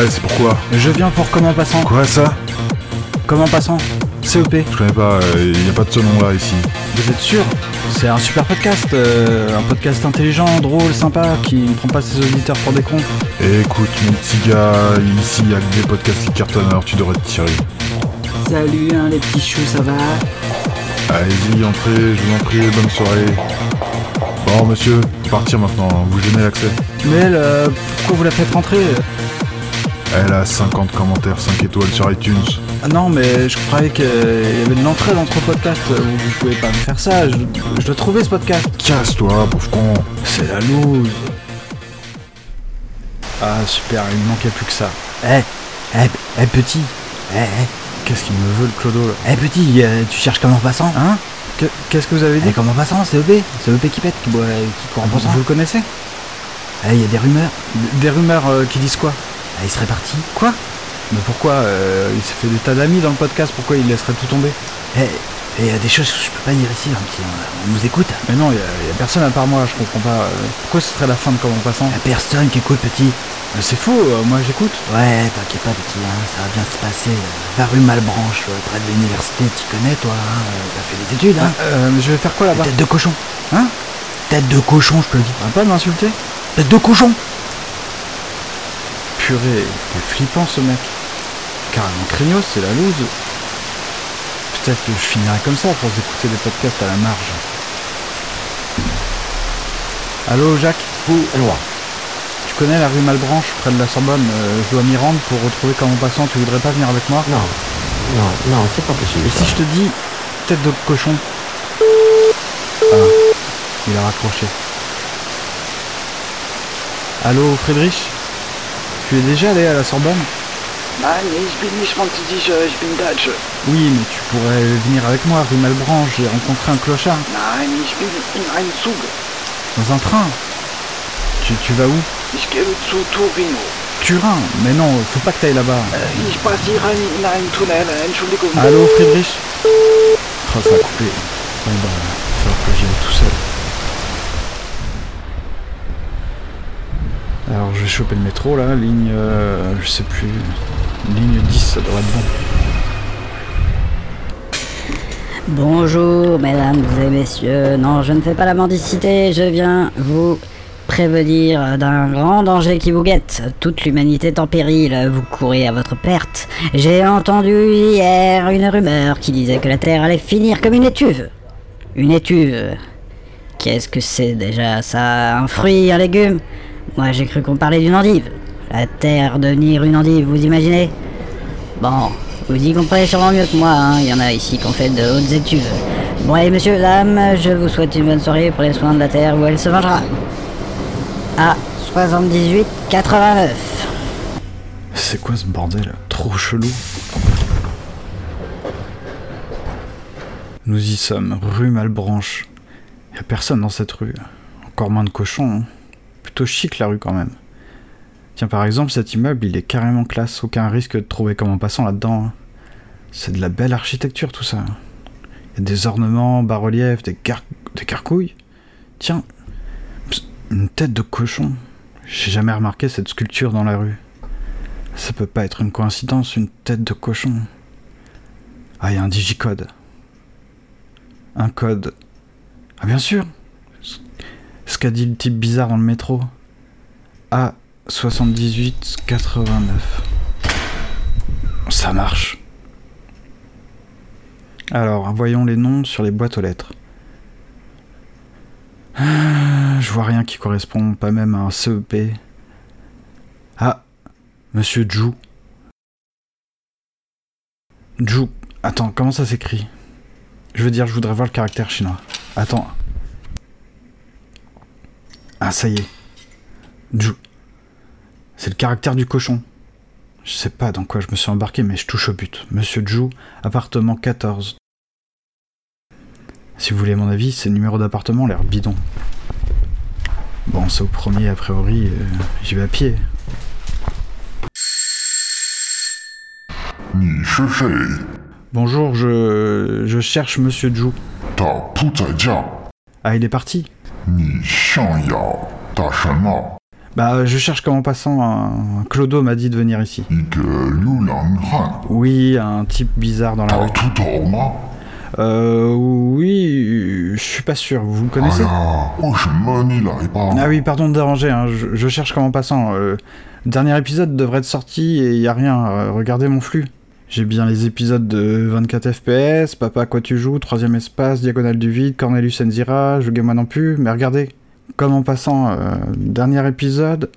Ouais, c'est pourquoi Je viens pour comment passant. Quoi ça Comment passant CEP. Je connais pas, il y a pas de ce nom là ici. Vous êtes sûr? C'est un super podcast, euh, un podcast intelligent, drôle, sympa, qui ne prend pas ses auditeurs pour des cons. Écoute, mon petit gars, ici il y a que des podcasts qui cartonnent, alors tu devrais te tirer. Salut hein, les petits choux, ça va? Allez-y, entrez, je vous en prie, bonne soirée. Bon, monsieur, partir maintenant, vous gênez l'accès. Mais elle, euh, pourquoi vous la faites rentrer? Elle a 50 commentaires, 5 étoiles sur iTunes. Ah non, mais je croyais qu'il y avait de l'entraide entre podcasts. Vous, vous pouvez pas me faire ça, je, je dois trouver ce podcast. Casse-toi, pauvre con. C'est la loose. Ah super, il ne manquait plus que ça. Eh, eh, eh petit Eh, eh, Qu'est-ce qu'il me veut le clodo là eh petit, euh, tu cherches comme en passant Hein Que- Qu'est-ce que vous avez dit Eh, comme en passant, CEP CEP qui pète, qui, boit, qui court en vous, passant vous le connaissez Eh, il y a des rumeurs. Des rumeurs euh, qui disent quoi Eh, il serait parti. Quoi? Mais pourquoi euh, Il s'est fait des tas d'amis dans le podcast, pourquoi il laisserait tout tomber? Eh, il y a des choses que je peux pas dire ici, petit, on, nous écoute. Mais non, il y, a- personne à part moi, je comprends pas. euh, pourquoi ce serait la fin de Comment Passant? Y a personne qui écoute, petit. Mais C'est faux, euh, moi j'écoute. Ouais, t'inquiète pas, petit, hein, ça va bien se passer. La rue Malbranche, près de l'université, tu connais, toi, hein, t'as fait des études, hein Euh, mais je vais faire quoi là-bas? Tête de cochon. Hein? Tête de cochon, je te le va pas m'insulter? Tête de cochon Purée, il est flippant ce mec. Carrément craignos, c'est la loose. Peut-être que je finirai comme ça pour écouter des podcasts à la marge. Allô Jacques Ou loin. Tu connais la rue Malbranche, près de la Sorbonne euh, Je dois m'y rendre pour retrouver Comment Passant, tu voudrais pas venir avec moi? Non, non, non, c'est pas possible. Et si je te dis tête de cochon Ah, il a raccroché. Allô Friedrich? Tu es déjà allé à la Sorbonne Nein, ich bin nicht französisch, ich bin deutsch. Oui, mais tu pourrais venir avec moi, rue Malbranche, j'ai rencontré un clochard. Nein, ich bin in einem Zug. Dans un train tu, tu vas où Ich gehe zu Torino. Turin Mais non, faut pas que t'ailles là-bas. Ich passiere in einem Tunnel, Entschuldigung. Allô Friedrich? Oh, ça a coupé. Bon bah, il va falloir que j'y aille tout seul. Alors je vais choper le métro là, ligne... euh, je sais plus... Ligne 10, ça devrait être bon. Bonjour, mesdames et messieurs. Non, je ne fais pas la mendicité, je viens vous prévenir d'un grand danger qui vous guette. Toute l'humanité est en péril, vous courez à votre perte. J'ai entendu hier une rumeur qui disait que la Terre allait finir comme une étuve. Une étuve. Qu'est-ce que c'est déjà ça? Un fruit, un légume? Moi j'ai cru qu'on parlait d'une endive. La Terre devenir une endive, vous imaginez? Bon, vous y comprenez sûrement mieux que moi, hein. il y en a ici qui ont fait de hautes études. Bon allez monsieur, dame, je vous souhaite une bonne soirée pour les soins de la terre où elle se vengera. À 78 89. C'est quoi ce bordel? Trop chelou. Nous y sommes, rue Malbranche. Y a personne dans cette rue. Encore moins de cochons. hein. Chic la rue quand même. Tiens, par exemple, cet immeuble, il est carrément classe. Aucun risque de trouver comme en passant là-dedans. hein. C'est de la belle architecture tout ça. A des ornements, bas-reliefs, des, gar- des carcouilles. Tiens, une tête de cochon. J'ai jamais remarqué cette sculpture dans la rue. Ça peut pas être une coïncidence, une tête de cochon. Ah, il y a un digicode. Un code. Ah, bien sûr Ce qu'a dit le type bizarre dans le métro. A7889. Ça marche. Alors, voyons les noms sur les boîtes aux lettres. Ah, Je vois rien qui correspond, pas même à un CEP. Ah, Monsieur Zhu. Zhu. Attends, comment ça s'écrit? Je veux dire, je voudrais voir le caractère chinois. Attends. Ah, ça y est. C'est le caractère du cochon. Je sais pas dans quoi je me suis embarqué, mais je touche au but. Monsieur Jou, appartement 14. Si vous voulez mon avis, ces numéros d'appartement l'air bidon. Bon, c'est au premier, a priori, euh, j'y vais à pied. Bonjour, je. Je cherche Monsieur Jou. Ta putain Ah, il est parti 你想要打什么？ Bah, je cherche comme en passant. Un... Clodo m'a dit de venir ici. 一个流浪汉， Oui, un type bizarre dans la 他 rue. 知道吗？ Euh, oui, je suis pas sûr. Vous le 哎 connaissez 呀，为什么你来吧？ Ah oui, pardon de déranger, hein, je, je cherche comme en passant. Euh, le dernier épisode devrait être sorti et y a rien. euh, regardez mon flux. J'ai bien les épisodes de 24 FPS, Papa quoi tu joues, Troisième espace, Diagonale du vide, Cornelius Enzira, Je moi non plus, mais regardez, comme en passant, euh, dernier épisode,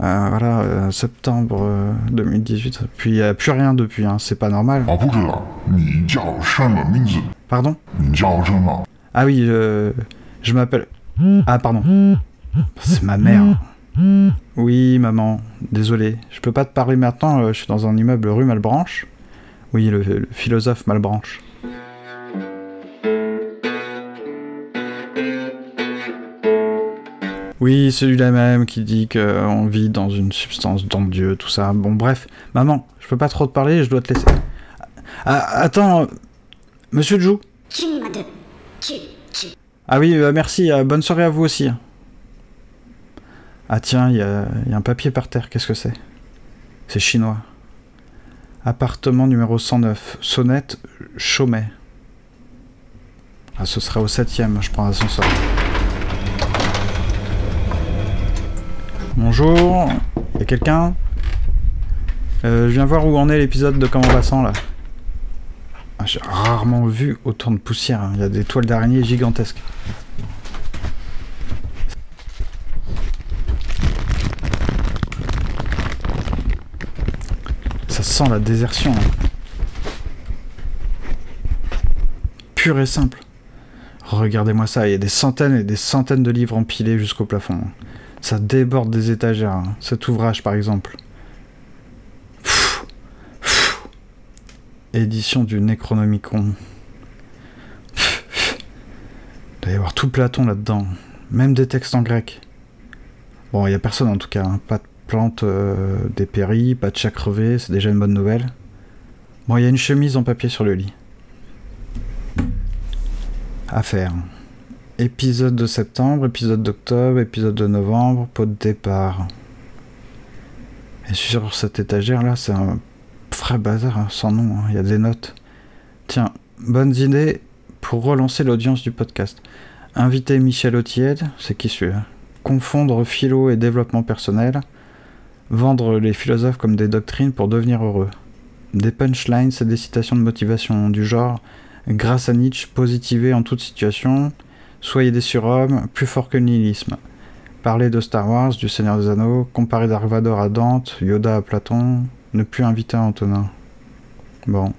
euh, voilà, euh, septembre 2018. Puis plus rien depuis, hein, c'est pas normal. Pardon? Ah oui, je m'appelle. Ah, pardon. C'est ma mère. Oui, maman, désolé. Je peux pas te parler maintenant, je suis dans un immeuble rue Malbranche. Oui, le, le philosophe Malbranche. Oui, celui-là même qui dit qu'on vit dans une substance dans Dieu, tout ça. Bon, bref, maman, je peux pas trop te parler, je dois te laisser. Ah, attends, euh, monsieur Jou Ah oui, euh, merci, euh, bonne soirée à vous aussi. Ah tiens, il y a, il y a un papier par terre, qu'est-ce que c'est? C'est chinois. Appartement numéro 109, sonnette, Chaumet. Ah, ce sera au septième, je prends l'ascenseur. Bonjour, y a quelqu'un? Euh, Je viens voir où en est l'épisode de Comment passant là. Ah, J'ai rarement vu autant de poussière, hein. il y a des toiles d'araignée gigantesques. Ça la désertion. hein. Pur et simple. Regardez-moi ça, il y a des centaines et des centaines de livres empilés jusqu'au plafond. Ça déborde des étagères, hein. cet ouvrage par exemple. Édition du Necronomicon. Il doit y avoir tout Platon là-dedans, même des textes en grec. Bon, il y a personne en tout cas, hein. pas plantes euh, dépéries, pas de chat crevé, c'est déjà une bonne nouvelle. Bon, il y a une chemise en papier sur le lit. À faire. Épisode de septembre, épisode d'octobre, épisode de novembre, pot de départ. Et sur cette étagère là, c'est un vrai bazar hein, sans nom, hein, il y a des notes. Tiens, bonnes idées pour relancer l'audience du podcast. Inviter Michel Autiède, c'est qui celui-là? Confondre philo et développement personnel. Vendre les philosophes comme des doctrines pour devenir heureux. Des punchlines et des citations de motivation du genre Grâce à Nietzsche, positiver en toute situation, soyez des surhommes, plus fort que le nihilisme. Parler de Star Wars, du Seigneur des Anneaux, comparer Dark Vador à Dante, Yoda à Platon, ne plus inviter Antonin. Bon.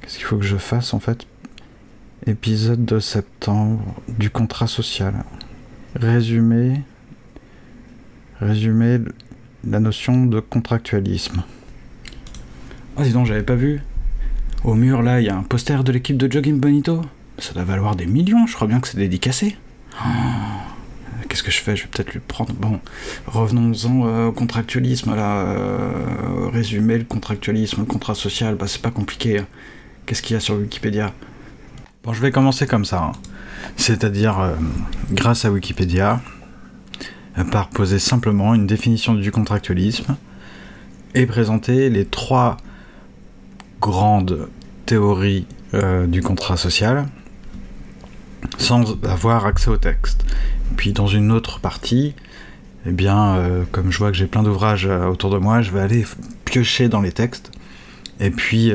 Qu'est-ce qu'il faut que je fasse en fait? Épisode de septembre du contrat social. Résumé. Résumé la notion de contractualisme. Ah, dis donc, j'avais pas vu. Au mur, là, il y a un poster de l'équipe de Jogging Bonito. Ça doit valoir des millions, je crois bien que c'est dédicacé. Oh, Qu'est-ce que je fais? Je vais peut-être le prendre. Bon, revenons-en euh, au contractualisme, là. euh, résumer le contractualisme, le contrat social, bah c'est pas compliqué. hein. Qu'est-ce qu'il y a sur Wikipédia? Bon, je vais commencer comme ça. hein. C'est-à-dire, euh, grâce à Wikipédia, par poser simplement une définition du contractualisme et présenter les trois grandes théories euh, du contrat social sans avoir accès au texte. Puis dans une autre partie, eh bien, euh, comme je vois que j'ai plein d'ouvrages euh, autour de moi, je vais aller piocher dans les textes et puis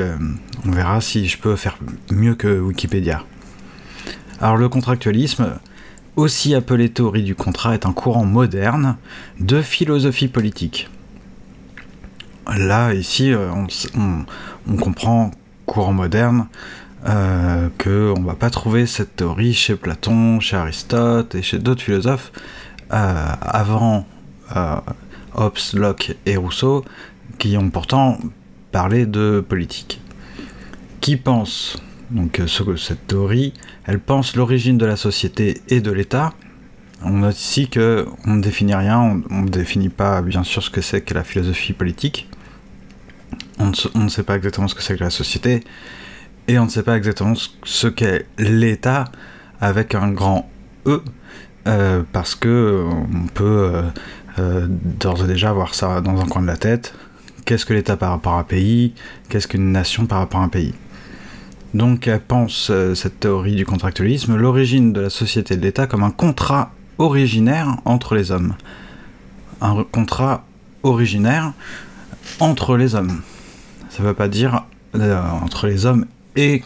on verra si je peux faire mieux que Wikipédia. Alors le contractualisme, aussi appelé théorie du contrat, est un courant moderne de philosophie politique. Là, ici, euh, on, comprend courant moderne euh, que on va pas trouver cette théorie chez Platon, chez Aristote et chez d'autres philosophes euh, avant Hobbes, Locke et Rousseau, qui ont pourtant parlé de politique. Qui pense donc euh, ce- cette théorie Elle pense l'origine de la société et de l'État. On note ici que on ne définit rien, on ne définit pas bien sûr ce que c'est que la philosophie politique. On ne, sait pas exactement ce que c'est que la société, et on ne sait pas exactement ce- qu'est l'État avec un grand E, euh, parce que euh, on peut d'ores et déjà avoir ça dans un coin de la tête. Qu'est-ce que l'État par rapport à un pays? Qu'est-ce qu'une nation par rapport à un pays? Donc pense, euh, cette théorie du contractualisme, l'origine de la société de l'État comme un contrat originaire entre les hommes. Un contrat originaire entre les hommes. Ça ne veut pas dire euh, entre les hommes et,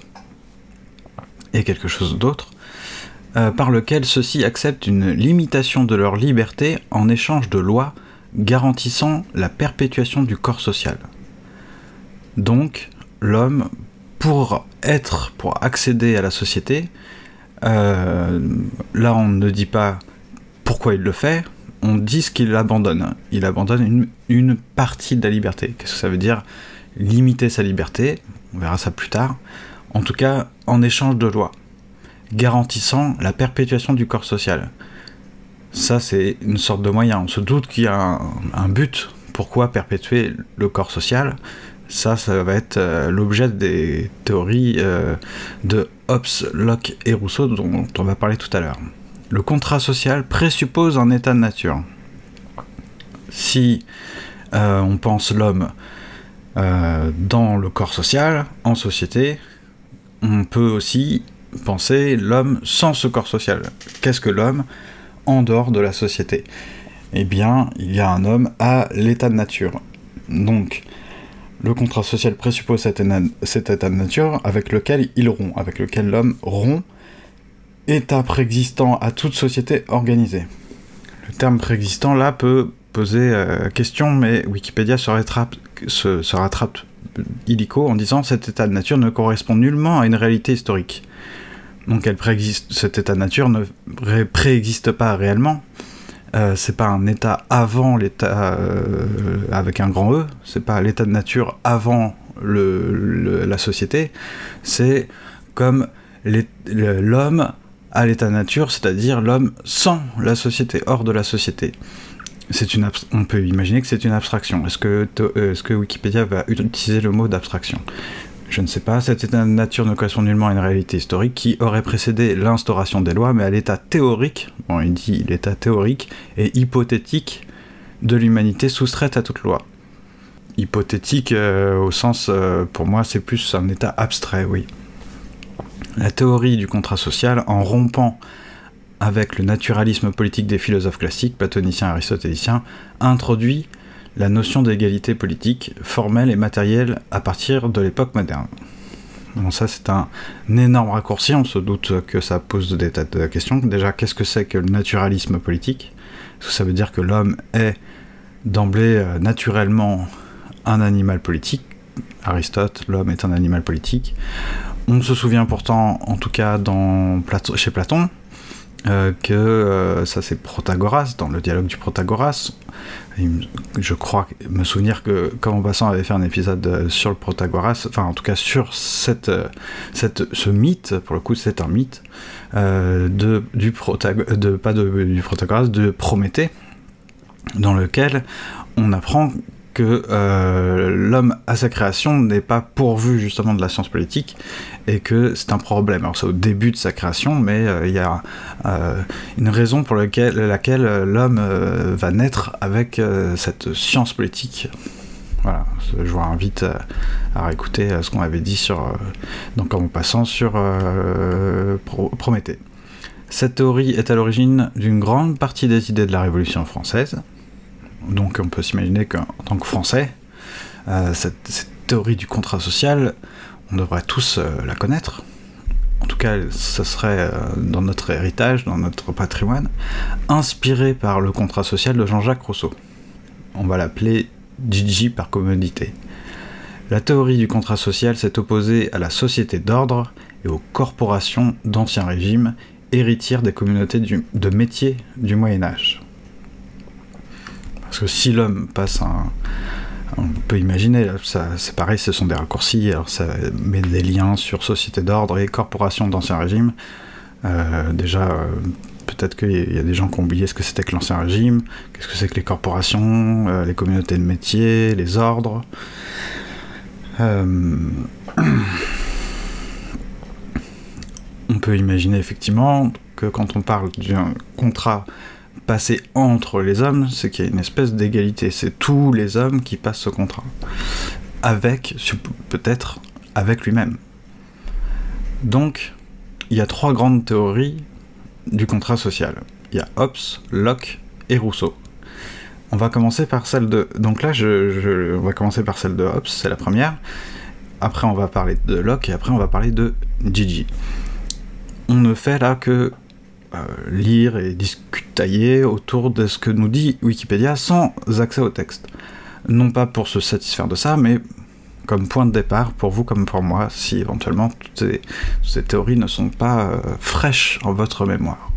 et quelque chose d'autre, euh, par lequel ceux-ci acceptent une limitation de leur liberté en échange de lois garantissant la perpétuation du corps social. Donc, l'homme, pour être, pour accéder à la société, euh, là on ne dit pas pourquoi il le fait, on dit ce qu'il abandonne. Il abandonne une, partie de la liberté. Qu'est-ce que ça veut dire Limiter sa liberté, on verra ça plus tard, en tout cas en échange de lois, garantissant la perpétuation du corps social. Ça, c'est une sorte de moyen. On se doute qu'il y a un but. Pourquoi perpétuer le corps social? Ça, ça va être euh, l'objet des théories euh, de Hobbes, Locke et Rousseau dont on va parler tout à l'heure. Le contrat social présuppose un état de nature. Si euh, on pense l'homme dans le corps social, en société, on peut aussi penser l'homme sans ce corps social. Qu'est-ce que l'homme en dehors de la société? Eh bien, il y a un homme à l'état de nature. Donc, le contrat social présuppose cet état de nature avec lequel il rompt, avec lequel l'homme rompt, état préexistant à toute société organisée. Le terme préexistant là peut poser euh, question, mais Wikipédia se rattrape, se, illico en disant cet état de nature ne correspond nullement à une réalité historique. Donc cet état de nature ne ré- préexiste pas réellement. Euh, c'est pas un état avant l'état euh, avec un grand E, c'est pas l'état de nature avant le- la société, c'est comme l'homme à l'état de nature, c'est-à-dire l'homme sans la société, hors de la société. Une on peut imaginer que c'est une abstraction. Est-ce que, euh, est-ce que Wikipédia va utiliser le mot d'abstraction? Je ne sais pas. Cet état de nature ne correspond nullement à une réalité historique qui aurait précédé l'instauration des lois, mais à l'état théorique, bon, il dit l'état théorique et hypothétique de l'humanité soustraite à toute loi. Hypothétique euh, au sens, euh, pour moi, c'est plus un état abstrait, oui. La théorie du contrat social, en rompant avec le naturalisme politique des philosophes classiques, platoniciens aristotéliciens, introduit la notion d'égalité politique, formelle et matérielle à partir de l'époque moderne. Bon, ça c'est un, énorme raccourci, on se doute que ça pose des tas de questions. Déjà, qu'est-ce que c'est que le naturalisme politique? Est-ce que ça veut dire que l'homme est d'emblée euh, naturellement un animal politique? Aristote, l'homme est un animal politique. On se souvient pourtant, en tout cas chez Platon, euh, que euh, ça c'est Protagoras, dans le dialogue du Protagoras. Je crois me souvenir que Comment Passant avait fait un épisode euh, sur le Protagoras, enfin en tout cas sur cette, cette, ce mythe, pour le coup c'est un mythe, de, du de, pas de, du Protagoras, de Prométhée, dans lequel on apprend que euh, l'homme à sa création n'est pas pourvu justement de la science politique et que c'est un problème. Alors c'est au début de sa création, mais euh, il y a euh, une raison pour laquelle, l'homme va naître avec cette science politique. Voilà, je vous invite à, réécouter ce qu'on avait dit sur, donc en passant sur Pro- Prométhée. Cette théorie est à l'origine d'une grande partie des idées de la Révolution française. Donc on peut s'imaginer qu'en tant que Français, euh, cette, théorie du contrat social, on devrait tous euh, la connaître. En tout cas, ce serait euh, dans notre héritage, dans notre patrimoine, inspiré par le contrat social de Jean-Jacques Rousseau. On va l'appeler Gigi par commodité. La théorie du contrat social s'est opposée à la société d'ordre et aux corporations d'Ancien Régime, héritières des communautés de métiers du Moyen Âge. Parce que si l'homme passe un... On peut imaginer, c'est pareil, ce sont des raccourcis, alors ça met des liens sur société d'ordre et corporation d'ancien régime. Euh, déjà, euh, peut-être qu'il y a des gens qui ont oublié ce que c'était que l'ancien régime, qu'est-ce que c'est que les corporations, euh, les communautés de métiers, les ordres. On peut imaginer effectivement que quand on parle d'un contrat passé entre les hommes, c'est qu'il y a une espèce d'égalité. C'est tous les hommes qui passent ce contrat. Avec, peut-être, avec lui-même. Donc, il y a trois grandes théories du contrat social. Il y a Hobbes, Locke et Rousseau. On va commencer par celle de. Donc là, je, je- on va commencer par celle de Hobbes, c'est la première. Après, on va parler de Locke et après, on va parler de Gigi. On ne fait là que euh, lire et discutailler autour de ce que nous dit Wikipédia sans accès au texte. Non pas pour se satisfaire de ça, mais comme point de départ pour vous comme pour moi, si éventuellement toutes ces, théories ne sont pas euh, fraîches en votre mémoire.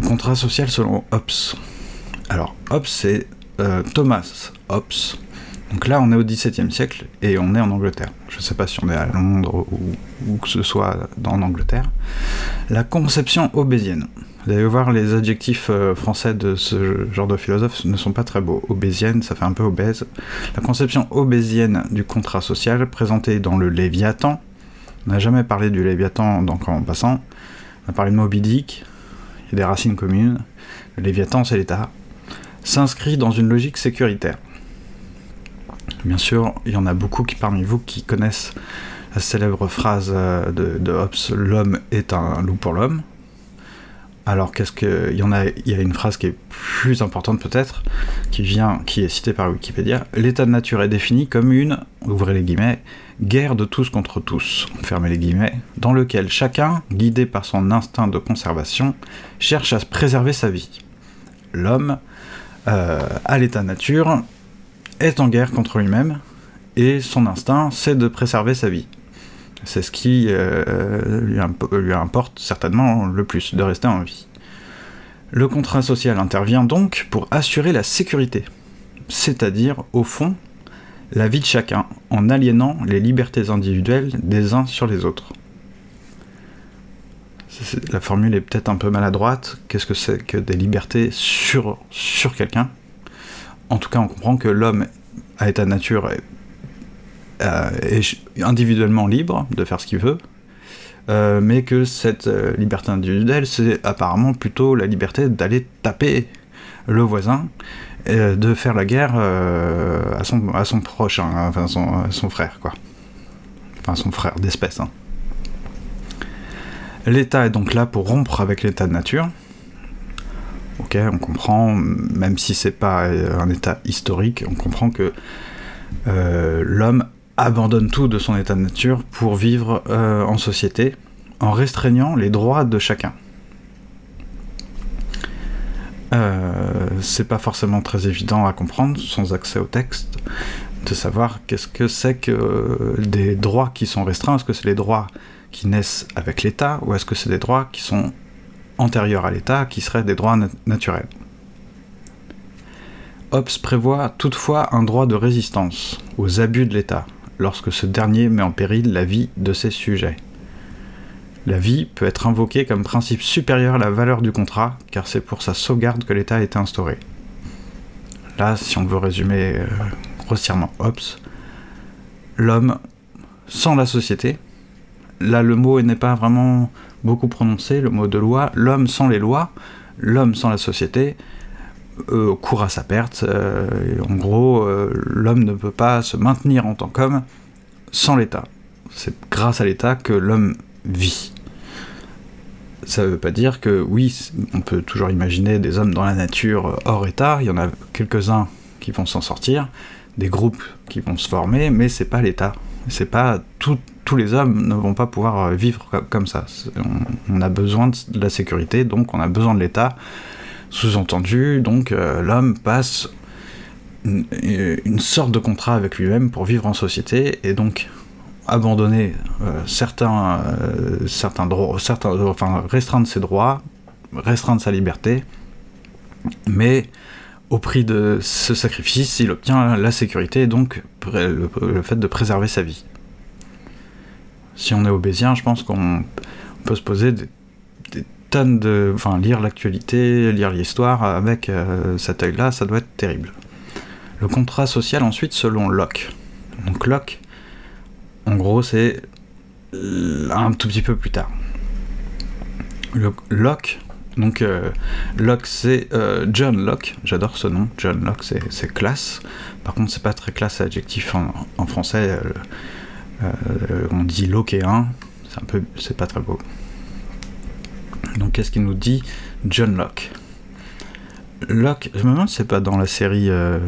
Le contrat social selon Hobbes. Alors, Hobbes, c'est euh, Thomas Hobbes. Donc là, on est au XVIIe siècle et on est en Angleterre. Je ne sais pas si on est à Londres ou que ce soit en Angleterre. La conception obésienne. Vous allez voir, les adjectifs euh, français de ce genre de philosophe ne sont pas très beaux. Obésienne, ça fait un peu obèse. La conception obésienne du contrat social, présentée dans le Léviathan. On n'a jamais parlé du Léviathan donc en passant. On a parlé de Moby Dick. Il y a des racines communes. Le Léviathan, c'est l'État. S'inscrit dans une logique sécuritaire. Bien sûr, il y en a beaucoup parmi vous qui connaissent la célèbre phrase euh, de, Hobbes l'homme est un loup pour l'homme. Alors qu'est-ce que il y en a il y a une phrase qui est plus importante peut-être qui vient qui est citée par Wikipédia l'état de nature est défini comme une ouvrez les guillemets guerre de tous contre tous fermez les guillemets dans lequel chacun guidé par son instinct de conservation cherche à préserver sa vie. L'homme euh, à l'état nature est en guerre contre lui-même et son instinct c'est de préserver sa vie. C'est ce qui euh, lui, imp- lui importe certainement le plus, de rester en vie. Le contrat social intervient donc pour assurer la sécurité, c'est-à-dire, au fond, la vie de chacun, en aliénant les libertés individuelles des uns sur les autres. La formule est peut-être un peu maladroite. Qu'est-ce que c'est que des libertés sur quelqu'un? En tout cas, on comprend que l'homme, à état de nature, est euh, individuellement libre de faire ce qu'il veut, euh, mais que cette euh, liberté individuelle, c'est apparemment plutôt la liberté d'aller taper le voisin, et de faire la guerre à, son, prochain, hein, enfin son frère, quoi. Enfin son frère d'espèce. hein. L'État est donc là pour rompre avec l'état de nature. On comprend, même si c'est pas euh, un état historique, on comprend que euh, l'homme abandonne tout de son état de nature pour vivre euh, en société en restreignant les droits de chacun. C'est pas forcément très évident à comprendre sans accès au texte de savoir qu'est-ce que c'est que des droits qui sont restreints. Est-ce que c'est les droits qui naissent avec l'État ou est-ce que c'est des droits qui sont antérieurs à l'État, qui seraient des droits nat- naturels Hobbes prévoit toutefois un droit de résistance aux abus de l'État, lorsque ce dernier met en péril la vie de ses sujets. La vie peut être invoquée comme principe supérieur à la valeur du contrat, car c'est pour sa sauvegarde que l'État a été instauré. Là, si on veut résumer euh, grossièrement Hobbes, l'homme sans la société, là le mot n'est pas vraiment beaucoup prononcé, le mot de loi, l'homme sans les lois, l'homme sans la société, euh, court à sa perte. euh, en gros, euh, l'homme ne peut pas se maintenir en tant qu'homme sans l'État. C'est grâce à l'État que l'homme vit. Ça veut pas dire que oui, on peut toujours imaginer des hommes dans la nature hors État. Il y en a quelques-uns qui vont s'en sortir, des groupes qui vont se former, mais c'est pas l'État. C'est pas tout- les hommes ne vont pas pouvoir euh, vivre co- comme ça. On, a besoin de la sécurité, donc on a besoin de l'État. Sous-entendu, donc euh, l'homme passe une, une sorte de contrat avec lui-même pour vivre en société et donc abandonner euh, certains, euh, certains droits, certains, enfin restreindre ses droits, restreindre sa liberté, mais au prix de ce sacrifice, il obtient la sécurité et donc le fait de préserver sa vie. Si on est obésien, je pense qu'on on peut se poser des, tonnes de, enfin lire l'actualité, lire l'histoire avec euh, cet œil-là, ça doit être terrible. Le contrat social ensuite selon Locke. Donc Locke, en gros, c'est un tout petit peu plus tard. Locke, donc euh, Locke c'est euh, John Locke, j'adore ce nom, John Locke c'est, classe. Par contre c'est pas très classe adjectif en, français, on dit Lockéen, c'est un peu, c'est pas très beau. Donc qu'est-ce qu'il nous dit John Locke? Locke, je me demande c'est pas dans la série, euh,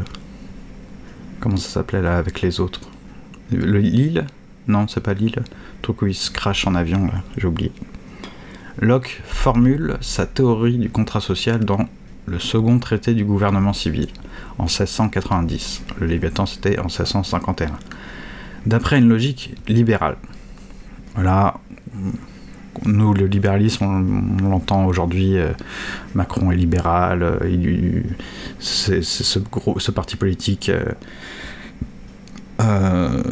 comment ça s'appelait là avec les autres? Le Lille? Non c'est pas Lille, le truc où il se crache en avion là, j'ai oublié. Locke formule sa théorie du contrat social dans le second traité du gouvernement civil en 1690. Le Léviathan c'était en 1651. D'après une logique libérale. Voilà, nous le libéralisme on, l'entend aujourd'hui, euh, Macron est libéral, euh, ce, parti politique euh,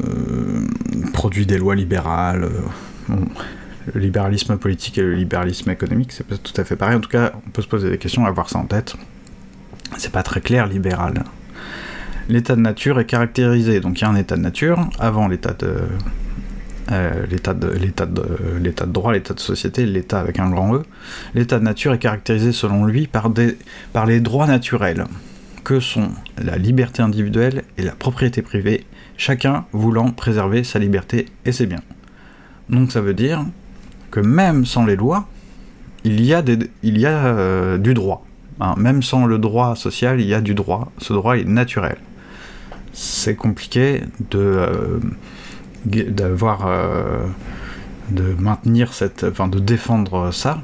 produit des lois libérales. le libéralisme politique et le libéralisme économique, c'est pas tout à fait pareil. En tout cas, on peut se poser des questions, avoir ça en tête. C'est pas très clair, libéral. L'état de nature est caractérisé, donc il y a un état de nature, avant l'état de. euh, l'état de, l'état de, l'état de droit, l'état de société, l'état avec un grand E. L'état de nature est caractérisé selon lui par, des, par les droits naturels, que sont la liberté individuelle et la propriété privée, chacun voulant préserver sa liberté et ses biens. Donc ça veut dire que même sans les lois, il y a, des, il y a euh, du droit. hein. Même sans le droit social, il y a du droit. Ce droit est naturel. C'est compliqué de euh, d'avoir euh, de maintenir cette, enfin de défendre ça,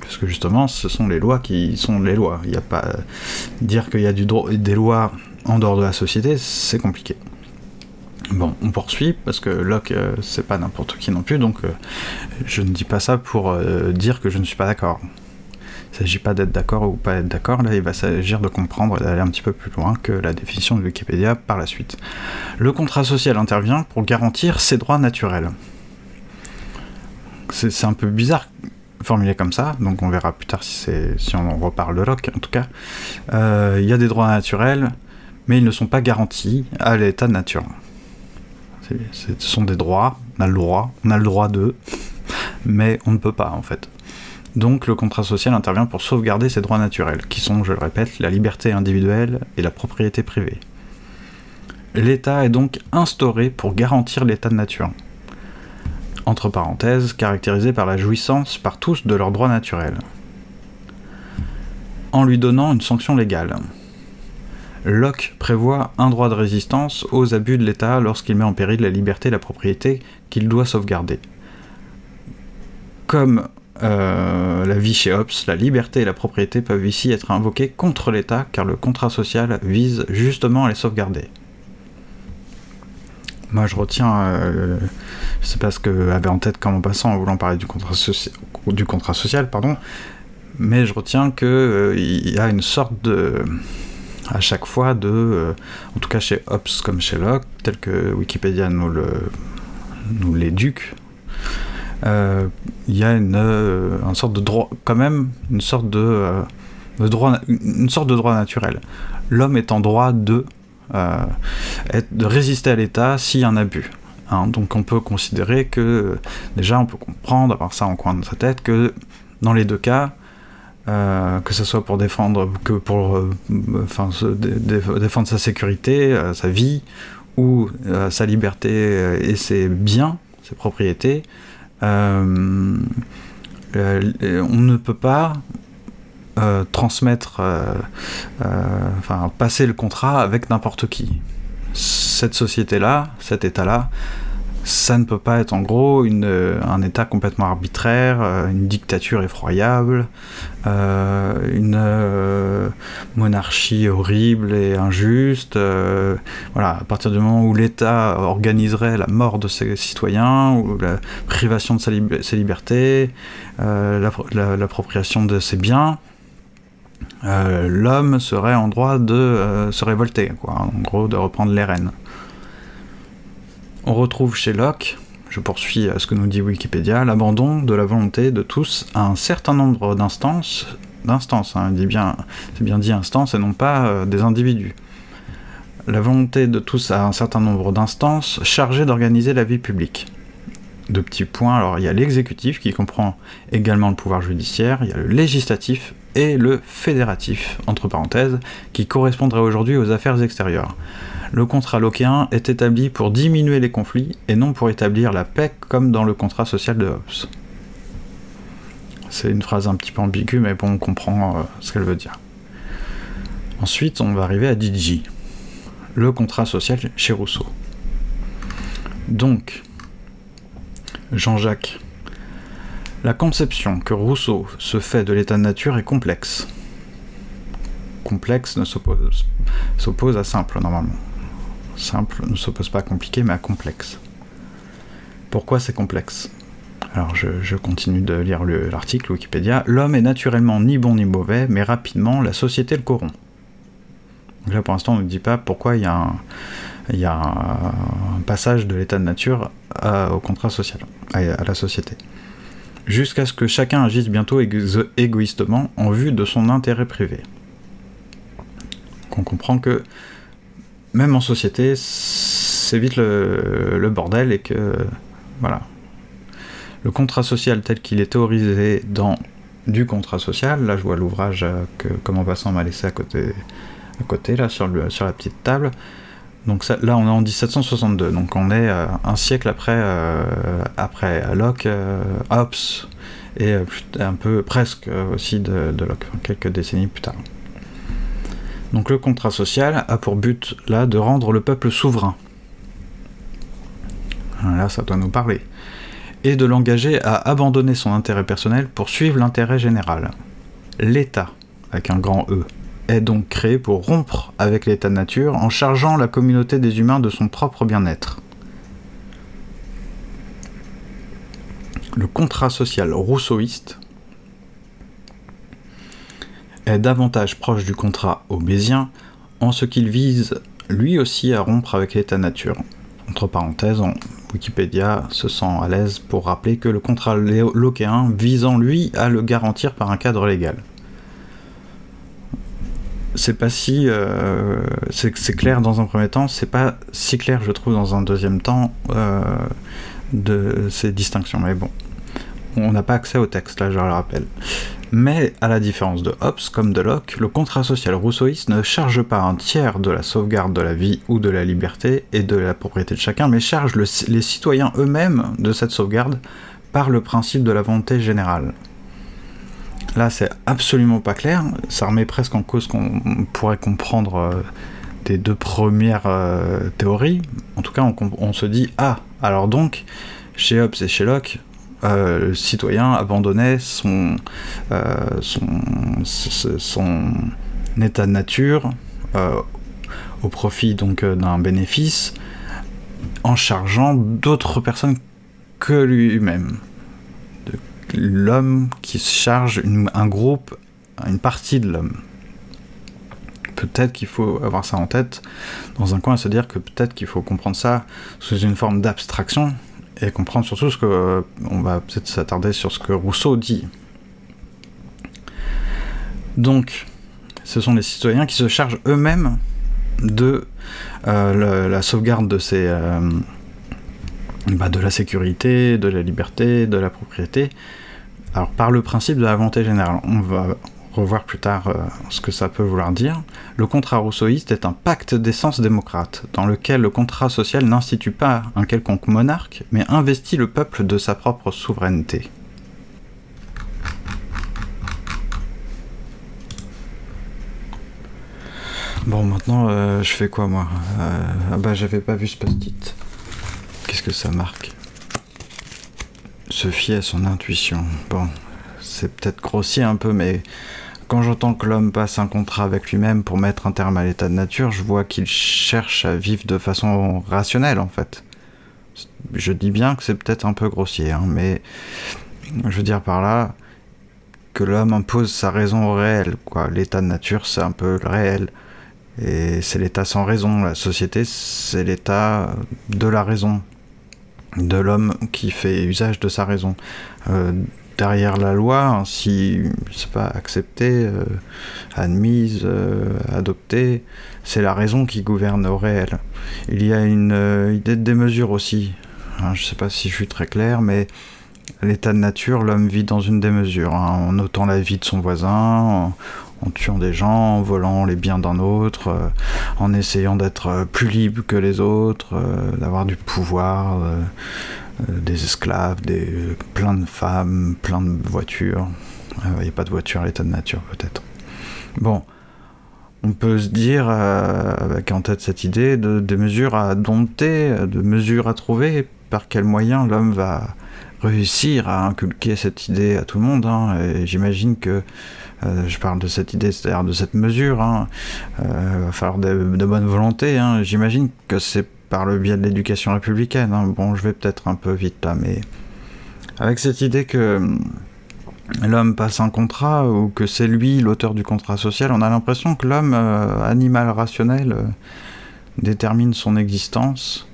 parce que justement, ce sont les lois qui sont les lois. Il n'y a pas dire qu'il y a des lois en dehors de la société, c'est compliqué. Bon, on poursuit parce que Locke, euh, c'est pas n'importe qui non plus, donc je ne dis pas ça pour dire que je ne suis pas d'accord. Il ne s'agit pas d'être d'accord ou pas être d'accord, là il va s'agir de comprendre et d'aller un petit peu plus loin que la définition de Wikipédia par la suite. Le contrat social intervient pour garantir ses droits naturels. C'est un peu bizarre formulé comme ça, donc on verra plus tard si, si on en reparle de Locke en tout cas. Euh, Il y a des droits naturels, mais ils ne sont pas garantis à l'état de nature. Ce sont des droits, on a le droit, on a le droit d'eux, mais on ne peut pas en fait. Donc le contrat social intervient pour sauvegarder ces droits naturels, qui sont, je le répète, la liberté individuelle et la propriété privée. L'État est donc instauré pour garantir l'état de nature. Entre parenthèses, caractérisé par la jouissance par tous de leurs droits naturels. En lui donnant une sanction légale. Locke prévoit un droit de résistance aux abus de l'État lorsqu'il met en péril la liberté et la propriété qu'il doit sauvegarder. Comme euh, la vie chez Hobbes, la liberté et la propriété peuvent ici être invoquées contre l'État car le contrat social vise justement à les sauvegarder. Moi je retiens, euh, je sais pas ce que avait en tête comme en passant en voulant parler du contrat, social, pardon, mais je retiens que euh, y a une sorte de à chaque fois de, euh, en tout cas chez Hobbes comme chez Locke, tel que Wikipédia nous le nous l'éduque, il y a une, euh, une sorte de droit, quand même, une sorte de, euh, de droit, une sorte de droit naturel. L'homme est en droit de, euh, être- de résister à l'État s'il y a un abus. hein. donc on peut considérer que, déjà on peut comprendre, avoir ça en coin de sa tête, que dans les deux cas, euh, que ce soit pour défendre, que pour euh, défendre sa sécurité, euh, sa vie, ou euh, sa liberté euh, et ses biens, ses propriétés, euh, euh, on ne peut pas euh, transmettre, enfin passer le contrat avec n'importe qui. Cette société-là, cet État-là, ça ne peut pas être en gros euh, un État complètement arbitraire, euh, une dictature effroyable, euh, une monarchie horrible et injuste. voilà, à partir du moment où l'État organiserait la mort de ses citoyens, ou la privation de ses libertés, l'appro- la- l'appropriation de ses biens, l'homme serait en droit de se révolter, quoi, en gros de reprendre les rênes. On retrouve chez Locke, je poursuis à ce que nous dit Wikipédia, l'abandon de la volonté de tous à un certain nombre d'instances, hein, c'est bien dit instances et non pas euh, des individus. La volonté de tous à un certain nombre d'instances chargées d'organiser la vie publique. deux petits points. Alors il y a l'exécutif qui comprend également le pouvoir judiciaire, il y a le législatif et le fédératif, entre parenthèses, qui correspondrait aujourd'hui aux affaires extérieures. Le contrat lockéen est établi pour diminuer les conflits et non pour établir la paix comme dans le contrat social de Hobbes. C'est une phrase un petit peu ambiguë, mais bon, on comprend euh, ce qu'elle veut dire. Ensuite, on va arriver à Digi, le contrat social chez Rousseau. Donc, Jean-Jacques, la conception que Rousseau se fait de l'état de nature est complexe. Complexe ne s'oppose à simple normalement. Simple ne s'oppose pas à compliqué mais à complexe. Pourquoi c'est complexe? Alors je, continue de lire le- l'article Wikipédia. L'homme est naturellement ni bon ni mauvais, mais rapidement la société le corrompt. Donc là pour l'instant on ne dit pas pourquoi il y a un, passage de l'état de nature à- au contrat social, à, la société. Jusqu'à ce que chacun agisse bientôt égo- égoïstement en vue de son intérêt privé. Donc on comprend que même en société, c'est vite le, bordel et que voilà. Le contrat social tel qu'il est théorisé dans du contrat social, là je vois l'ouvrage euh, que Comment passant m'a laissé à côté, à côté là sur, la petite table. Donc là, on est en 1762, donc on est euh, un siècle après, euh, après Locke, Hobbes, et un peu presque aussi de, Locke, quelques décennies plus tard. Donc le contrat social a pour but là de rendre le peuple souverain. Là, ça doit nous parler. Et de l'engager à abandonner son intérêt personnel pour suivre l'intérêt général. L'État, avec un grand E, est donc créé pour rompre avec l'état de nature en chargeant la communauté des humains de son propre bien-être. Le contrat social rousseauiste est davantage proche du contrat hobbésien en ce qu'il vise lui aussi à rompre avec l'état nature. Entre parenthèses, en Wikipédia se sent à l'aise pour rappeler que le contrat lockéen visant lui à le garantir par un cadre légal c'est pas si euh, c'est c'est clair dans un premier temps, c'est pas si clair je trouve dans un deuxième temps euh, de ces distinctions. Mais bon, on n'a pas accès au texte là, je le rappelle. Mais à la différence de Hobbes comme de Locke, le contrat social rousseauiste ne charge pas un tiers de la sauvegarde de la vie ou de la liberté et de la propriété de chacun, mais charge le- les citoyens eux-mêmes de cette sauvegarde par le principe de la volonté générale. Là, c'est absolument pas clair. Ça remet presque en cause qu'on pourrait comprendre euh, des deux premières euh, théories. En tout cas, on se dit ah, alors donc, chez Hobbes et chez Locke, euh, le citoyen abandonnait son, euh, état de nature euh, au profit donc d'un bénéfice en chargeant d'autres personnes que lui-même l'homme qui charge un groupe, une partie de l'homme. Peut-être qu'il faut avoir ça en tête dans un coin et se dire que peut-être qu'il faut comprendre ça sous une forme d'abstraction et comprendre surtout ce que euh, on va peut-être s'attarder sur ce que Rousseau dit. Donc, ce sont les citoyens qui se chargent eux-mêmes de euh, la sauvegarde de ces euh, bah, de la sécurité, de la liberté, de la propriété. Alors par le principe de la volonté générale, on va revoir plus tard euh, ce que ça peut vouloir dire. Le contrat rousseauiste est un pacte d'essence démocrate, dans lequel le contrat social n'institue pas un quelconque monarque, mais investit le peuple de sa propre souveraineté. Bon, maintenant, euh, je fais quoi moi? Euh, Ah bah, j'avais pas vu ce post-it. Qu'est-ce que ça marque? Se fier à son intuition. Bon, c'est peut-être grossier un peu, mais quand j'entends que l'homme passe un contrat avec lui-même pour mettre un terme à l'état de nature, je vois qu'il cherche à vivre de façon rationnelle en fait. Je dis bien que c'est peut-être un peu grossier, hein, mais je veux dire par là que l'homme impose sa raison au réel. L'état de nature, c'est un peu le réel. Et c'est l'état sans raison. La société, c'est l'état de la raison. De l'homme qui fait usage de sa raison. Euh, derrière la loi, hein, si c'est pas accepté, euh, admise, euh, adopté, c'est la raison qui gouverne au réel. Il y a une euh, idée de démesure aussi Hein, je sais pas si je suis très clair, mais l'état de nature, l'homme vit dans une démesure, hein, en ôtant la vie de son voisin, en, en tuant des gens, en volant les biens d'un autre, euh, en essayant d'être euh, plus libre que les autres, euh, d'avoir du pouvoir, des esclaves, des, plein de femmes, plein de voitures. Il n'y a pas de voiture à l'état de nature peut-être. Bon, on peut se dire, avec en tête cette idée, de, des mesures à dompter, de mesures à trouver, par quels moyens l'homme va réussir à inculquer cette idée à tout le monde. hein. Et j'imagine que euh, je parle de cette idée, c'est-à-dire de cette mesure. Hein. Euh, va falloir de, bonne volonté. hein. J'imagine que c'est par le biais de l'éducation républicaine. hein. Bon, je vais peut-être un peu vite là, mais avec cette idée que hum, l'homme passe un contrat ou que c'est lui l'auteur du contrat social, on a l'impression que l'homme, euh, animal rationnel, euh, détermine son existence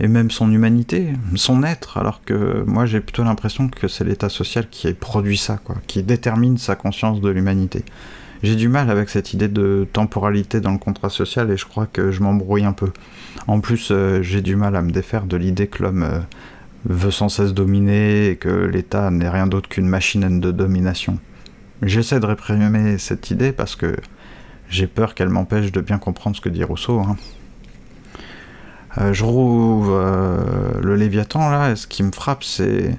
et même son humanité, son être, alors que moi j'ai plutôt l'impression que c'est l'état social qui produit ça, quoi, qui détermine sa conscience de l'humanité. J'ai du mal avec cette idée de temporalité dans le contrat social et je crois que je m'embrouille un peu. En plus, euh, j'ai du mal à me défaire de l'idée que l'homme euh, veut sans cesse dominer et que l'État n'est rien d'autre qu'une machine de domination. J'essaie de réprimer cette idée parce que j'ai peur qu'elle m'empêche de bien comprendre ce que dit Rousseau. hein. Euh, je rouvre euh, le Léviathan là, et ce qui me frappe, c'est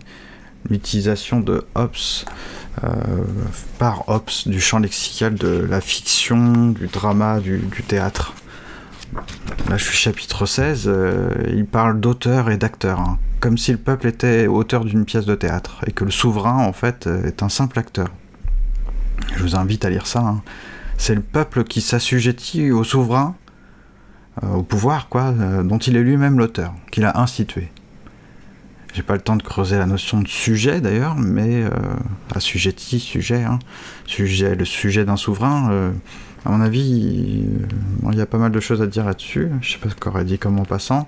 l'utilisation de Hobbes euh, par Hobbes du champ lexical de la fiction, du drama, du, théâtre. Là, je suis chapitre 16, euh, il parle d'auteur et d'acteur, hein, comme si le peuple était auteur d'une pièce de théâtre, et que le souverain, en fait, est un simple acteur. Je vous invite à lire ça. hein. C'est le peuple qui s'assujettit au souverain, au pouvoir, quoi, euh, dont il est lui-même l'auteur, qu'il a institué. J'ai pas le temps de creuser la notion de sujet d'ailleurs, mais euh, sujet, hein. sujet, le sujet d'un souverain. euh, à mon avis, euh, il y a pas mal de choses à dire là-dessus. Je sais pas ce qu'aurait dit comme en passant.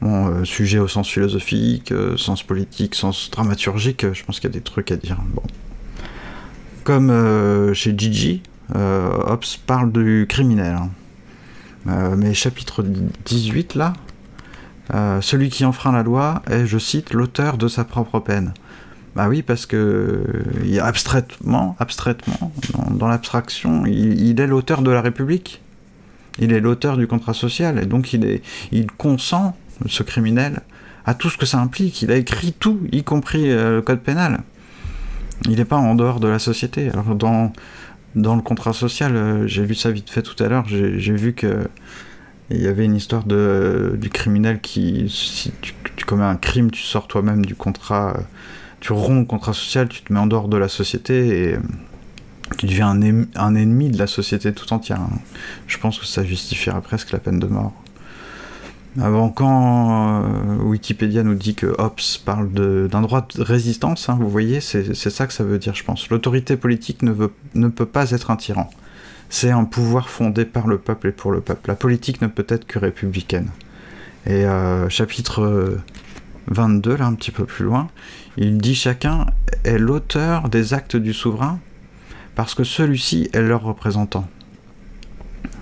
Bon, euh, sujet au sens philosophique, euh, sens politique, sens dramaturgique, euh, je pense qu'il y a des trucs à dire. Bon. Comme euh, chez Gigi, euh, Hobbes parle du criminel. hein. Euh, mais chapitre 18 là, euh, celui qui enfreint la loi est, je cite, l'auteur de sa propre peine. Bah oui, parce que a abstraitement, abstraitement, dans, l'abstraction, il, est l'auteur de la République. Il est l'auteur du contrat social, et donc il, est, il consent, ce criminel, à tout ce que ça implique. Il a écrit tout, y compris euh, le code pénal. Il n'est pas en dehors de la société. Alors dans, dans le contrat social, euh, j'ai vu ça vite fait tout à l'heure, j'ai vu que il y avait une histoire de, du criminel qui, si tu, commets un crime, tu sors toi-même du contrat, euh, tu romps le contrat social, tu te mets en dehors de la société et euh, tu deviens un, un ennemi de la société tout entière. hein. Je pense que ça justifiera presque la peine de mort. Avant, quand euh, Wikipédia nous dit que Hobbes parle d'un droit de résistance, hein, vous voyez, c'est ça que ça veut dire, je pense. L'autorité politique ne, veut, ne peut pas être un tyran. C'est un pouvoir fondé par le peuple et pour le peuple. La politique ne peut être que républicaine. Et euh, chapitre euh, 22, là un petit peu plus loin, il dit chacun est l'auteur des actes du souverain parce que celui-ci est leur représentant.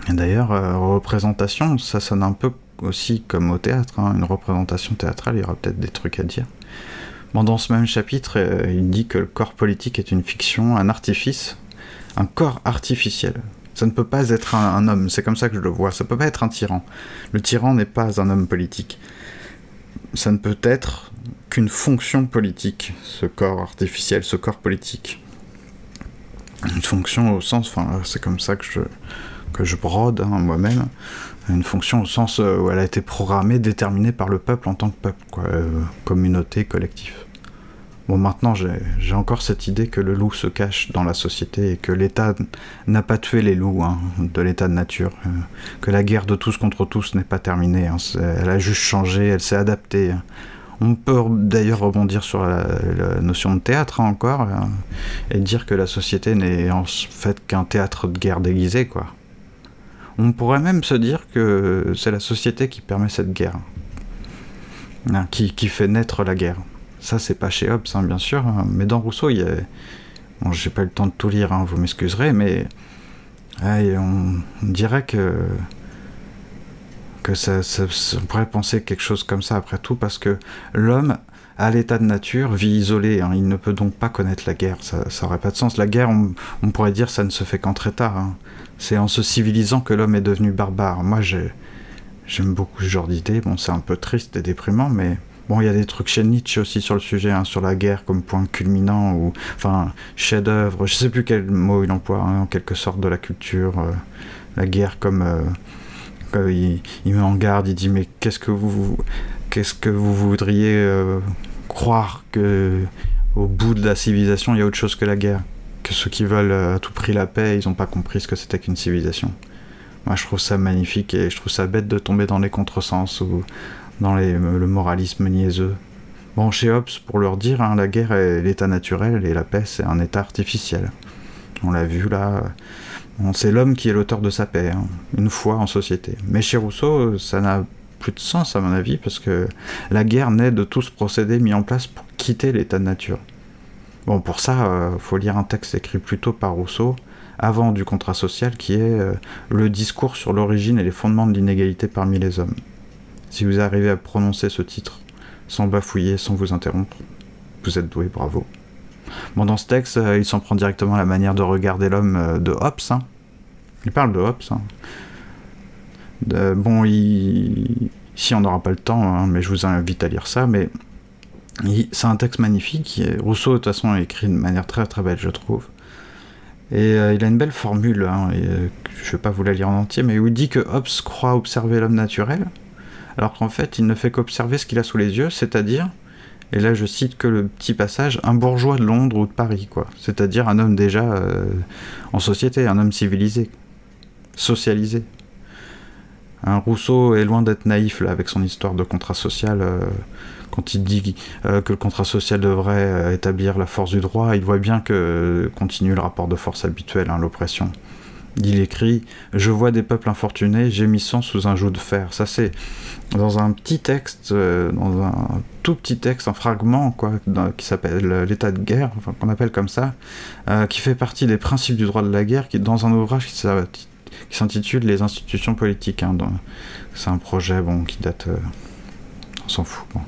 D'ailleurs, euh, représentation, ça sonne un peu aussi comme au théâtre, hein, une représentation théâtrale, il y aura peut-être des trucs à dire. Bon, dans ce même chapitre, euh, il dit que le corps politique est une fiction, un artifice, un corps artificiel. Ça ne peut pas être un, homme, c'est comme ça que je le vois, ça peut pas être un tyran. Le tyran n'est pas un homme politique. Ça ne peut être qu'une fonction politique, ce corps artificiel, ce corps politique. Une fonction au sens, enfin, c'est comme ça que je, que je brode hein, moi-même, une fonction au sens euh, où elle a été programmée, déterminée par le peuple en tant que peuple, euh, communauté, collectif. Bon, maintenant, j'ai encore cette idée que le loup se cache dans la société et que l'État n'a pas tué les loups hein, de l'état de nature, euh, que la guerre de tous contre tous n'est pas terminée, hein, elle a juste changé, elle s'est adaptée. hein. On peut d'ailleurs rebondir sur la, notion de théâtre encore et dire que la société n'est en fait qu'un théâtre de guerre déguisé, quoi. On pourrait même se dire que c'est la société qui permet cette guerre, hein, qui, fait naître la guerre. Ça, c'est pas chez Hobbes, hein, bien sûr, hein, mais dans Rousseau, il y a. J'ai pas eu le temps de tout lire, vous m'excuserez, mais. ouais, on, dirait que. ça, on pourrait penser quelque chose comme ça après tout, parce que l'homme, à l'état de nature, vit isolé. Il ne peut donc pas connaître la guerre. Ça, ça aurait pas de sens. La guerre, on, pourrait dire, ça ne se fait qu'en très tard. hein. C'est en se civilisant que l'homme est devenu barbare. Moi, j'ai- j'aime beaucoup ce genre d'idée. Bon, c'est un peu triste et déprimant, mais bon, il y a des trucs chez Nietzsche aussi sur le sujet, hein, sur la guerre comme point culminant ou, enfin, chef-d'œuvre. Je sais plus quel mot il emploie, hein, en quelque sorte de la culture. euh, la guerre comme euh, euh, il, met en garde, il dit mais qu'est-ce que vous voudriez croire que au bout de la civilisation il y a autre chose que la guerre? Que ceux qui veulent euh, à tout prix la paix ils n'ont pas compris ce que c'était qu'une civilisation moi je trouve ça magnifique et je trouve ça bête de tomber dans les contresens ou dans les- le moralisme niaiseux bon chez Hobbes pour leur dire hein, la guerre est l'état naturel et la paix c'est un état artificiel on l'a vu là Bon, c'est l'homme qui est l'auteur de sa paix, hein, une fois en société. Mais chez Rousseau, ça n'a plus de sens à mon avis, parce que la guerre naît de tout ce procédé mis en place pour quitter l'état de nature. Bon, pour ça, euh, faut lire un texte écrit plus tôt par Rousseau, avant du contrat social, qui est euh, le discours sur l'origine et les fondements de l'inégalité parmi les hommes. Si vous arrivez à prononcer ce titre sans bafouiller, sans vous interrompre, vous êtes doué, bravo. Bon, dans ce texte, euh, il s'en prend directement à la manière de regarder l'homme euh, de Hobbes. hein. Il parle de Hobbes. hein. Bon, il... ici on n'aura pas le temps, hein, mais je vous invite à lire ça. Mais c'est un texte magnifique. Rousseau, de toute façon, écrit de manière très très belle, je trouve. Et euh, il a une belle formule, hein, euh, je vais pas vous la lire en entier, mais où il dit que Hobbes croit observer l'homme naturel, alors qu'en fait il ne fait qu'observer ce qu'il a sous les yeux, c'est-à-dire et là, je cite que le petit passage, un bourgeois de Londres ou de Paris, quoi. C'est-à-dire un homme déjà euh, en société, un homme civilisé, socialisé. Un Rousseau est loin d'être naïf là, avec son histoire de contrat social. Quand il dit euh, que le contrat social devrait euh, établir la force du droit, il voit bien que euh, continue le rapport de force habituel, hein, l'oppression. Il écrit Je vois des peuples infortunés gémissant sous un joug de fer. Ça, c'est dans un petit texte, dans un tout petit texte, un fragment, quoi, qui s'appelle L'état de guerre, qu'on appelle comme ça, qui fait partie des principes du droit de la guerre, qui dans un ouvrage qui s'intitule Les institutions politiques. hein, C'est un projet bon, qui date. on s'en fout. bon.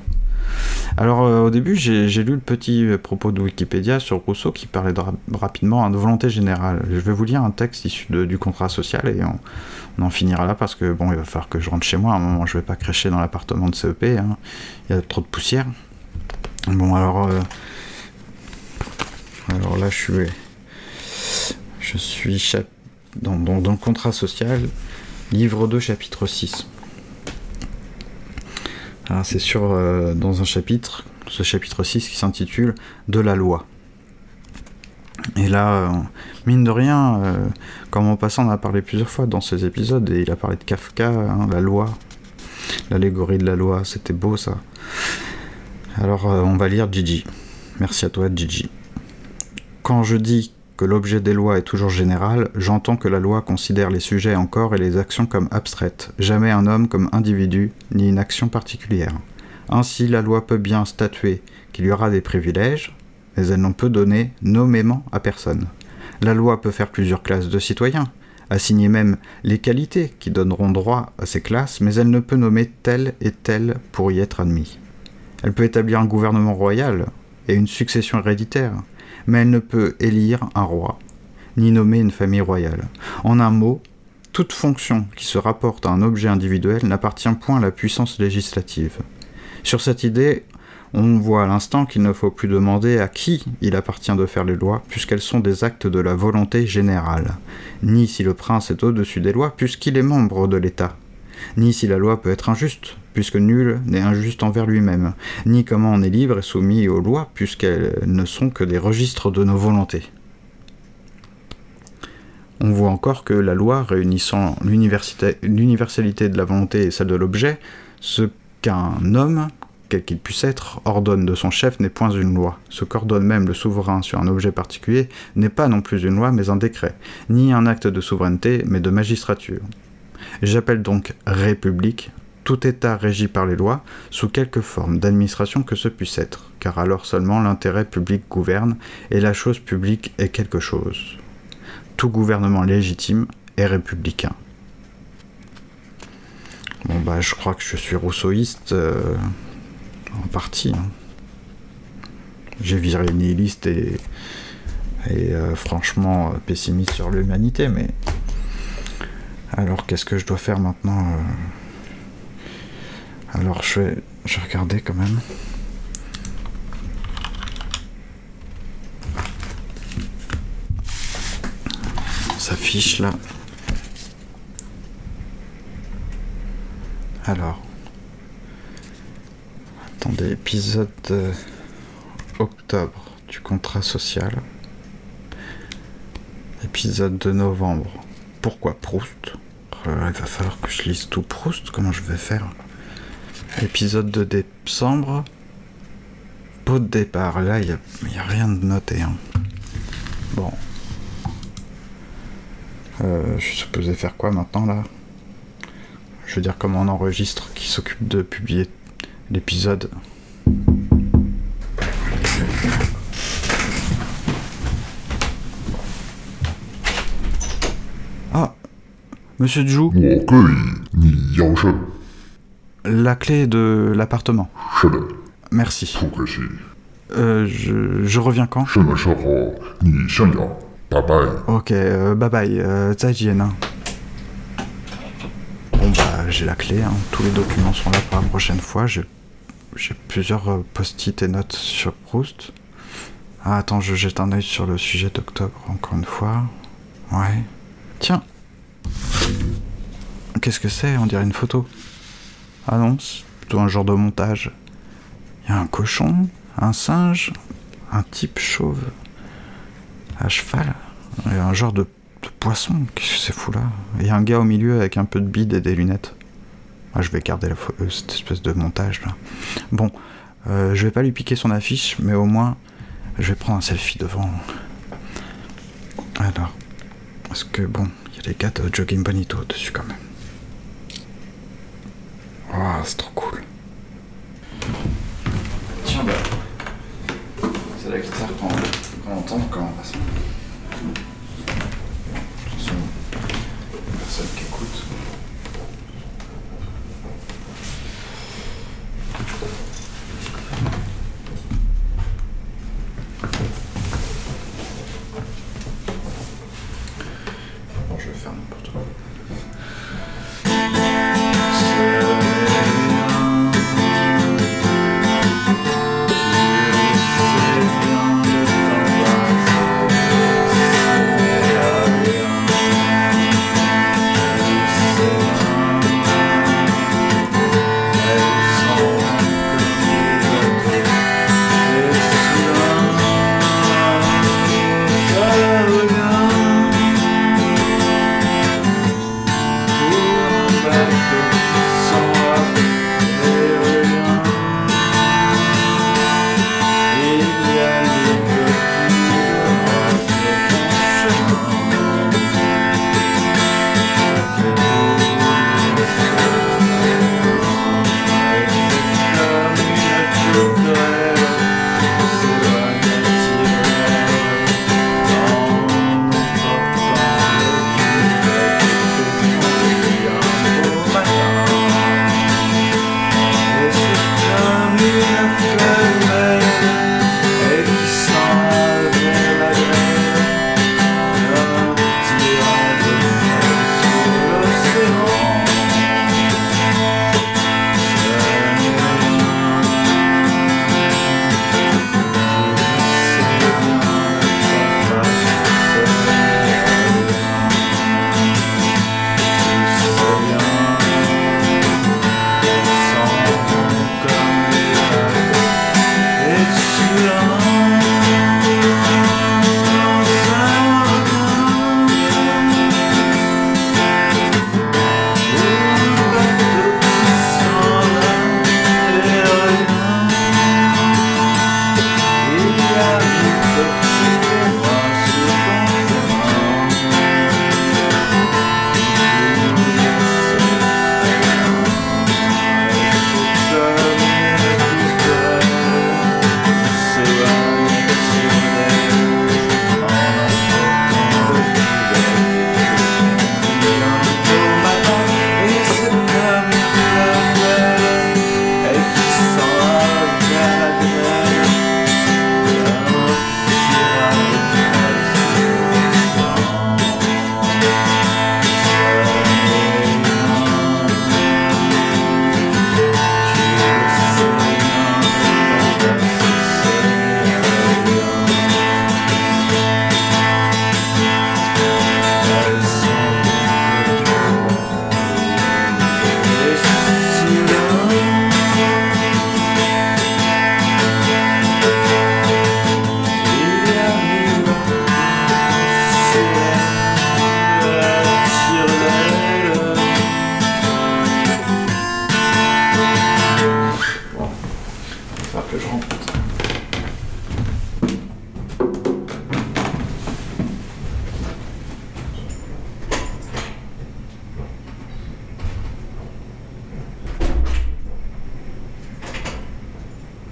Alors euh, au début, j'ai lu le petit euh, propos de Wikipédia sur Rousseau qui parlait de ra- rapidement hein, de volonté générale. Je vais vous lire un texte issu du contrat social et on, en finira là parce que bon, il va falloir que je rentre chez moi. À un moment, je vais pas cracher dans l'appartement de CEP. hein. Il y a trop de poussière. Bon, alors, euh, alors là, je suis, je suis dans, dans- dans le contrat social, livre 2, chapitre 6. Alors, c'est sur euh, dans un chapitre, ce chapitre 6 qui s'intitule De la loi. Et là, euh, mine de rien, euh, comme en passant, on a parlé plusieurs fois dans ces épisodes, et il a parlé de Kafka, hein, la loi, l'allégorie de la loi, c'était beau ça. Alors, euh, on va lire Gigi. Merci à toi, Gigi. Quand je dis que l'objet des lois est toujours général, j'entends que la loi considère les sujets en corps et les actions comme abstraites, jamais un homme comme individu, ni une action particulière. Ainsi, la loi peut bien statuer qu'il y aura des privilèges, mais elle n'en peut donner nommément à personne. La loi peut faire plusieurs classes de citoyens, assigner même les qualités qui donneront droit à ces classes, mais elle ne peut nommer telle et telle pour y être admis. Elle peut établir un gouvernement royal et une succession héréditaire, mais elle ne peut élire un roi, ni nommer une famille royale. En un mot, toute fonction qui se rapporte à un objet individuel n'appartient point à la puissance législative. Sur cette idée, on voit à l'instant qu'il ne faut plus demander à qui il appartient de faire les lois, puisqu'elles sont des actes de la volonté générale, ni si le prince est au-dessus des lois, puisqu'il est membre de l'État, ni si la loi peut être injuste, puisque nul n'est injuste envers lui-même, ni comment on est libre et soumis aux lois, puisqu'elles ne sont que des registres de nos volontés. On voit encore que la loi réunissant l'universalité de la volonté et celle de l'objet, ce qu'un homme, quel qu'il puisse être, ordonne de son chef n'est point une loi. Ce qu'ordonne même le souverain sur un objet particulier n'est pas non plus une loi mais un décret, ni un acte de souveraineté mais de magistrature. J'appelle donc république tout État régi par les lois, sous quelque forme d'administration que ce puisse être, car alors seulement l'intérêt public gouverne et la chose publique est quelque chose. Tout gouvernement légitime est républicain. Bon bah je crois que je suis rousseauiste euh, en partie. hein. J'ai viré nihiliste et, et euh, franchement euh, pessimiste sur l'humanité, mais alors qu'est-ce que je dois faire maintenant Alors je vais, je vais regarder quand même. Ça fiche là. Alors. Attendez, épisode euh, octobre du contrat social. Épisode de novembre. Pourquoi Proust? Euh, Il va falloir que je lise tout Proust. Comment je vais faire? épisode de décembre. Pot de départ, là il n'y a, rien de noté. Hein. Bon. Euh, je suis supposé faire quoi maintenant là? Je veux dire comment on enregistre, qui s'occupe de publier l'épisode? Ah Monsieur Djou okay. La clé de l'appartement. Merci. Euh, je, je, reviens quand? Bye bye. Ok, euh, bye bye. Euh, bon bah j'ai la clé, hein. tous les documents sont là pour la prochaine fois. J'ai plusieurs euh, post-it et notes sur Proust. Ah, attends, je jette un oeil sur le sujet d'octobre, encore une fois. Ouais. Tiens. Qu'est-ce que c'est? On dirait une photo. Ah non, c'est plutôt un genre de montage. Il y a un cochon, un singe, un type chauve à cheval. A un genre de, poisson. Qu'est-ce que c'est fou là? Il un gars au milieu avec un peu de bide et des lunettes. Ah, je vais garder euh, cette espèce de montage là. Bon, euh, je vais pas lui piquer son affiche, mais au moins, je vais prendre un selfie devant. Alors, parce que bon, il y a les gars de Jogging Bonito dessus quand même. Waouh, c'est trop cool. Tiens, bah. C'est la guitare qu'on qu'on entend quand on passe. Attention, personne qui écoute.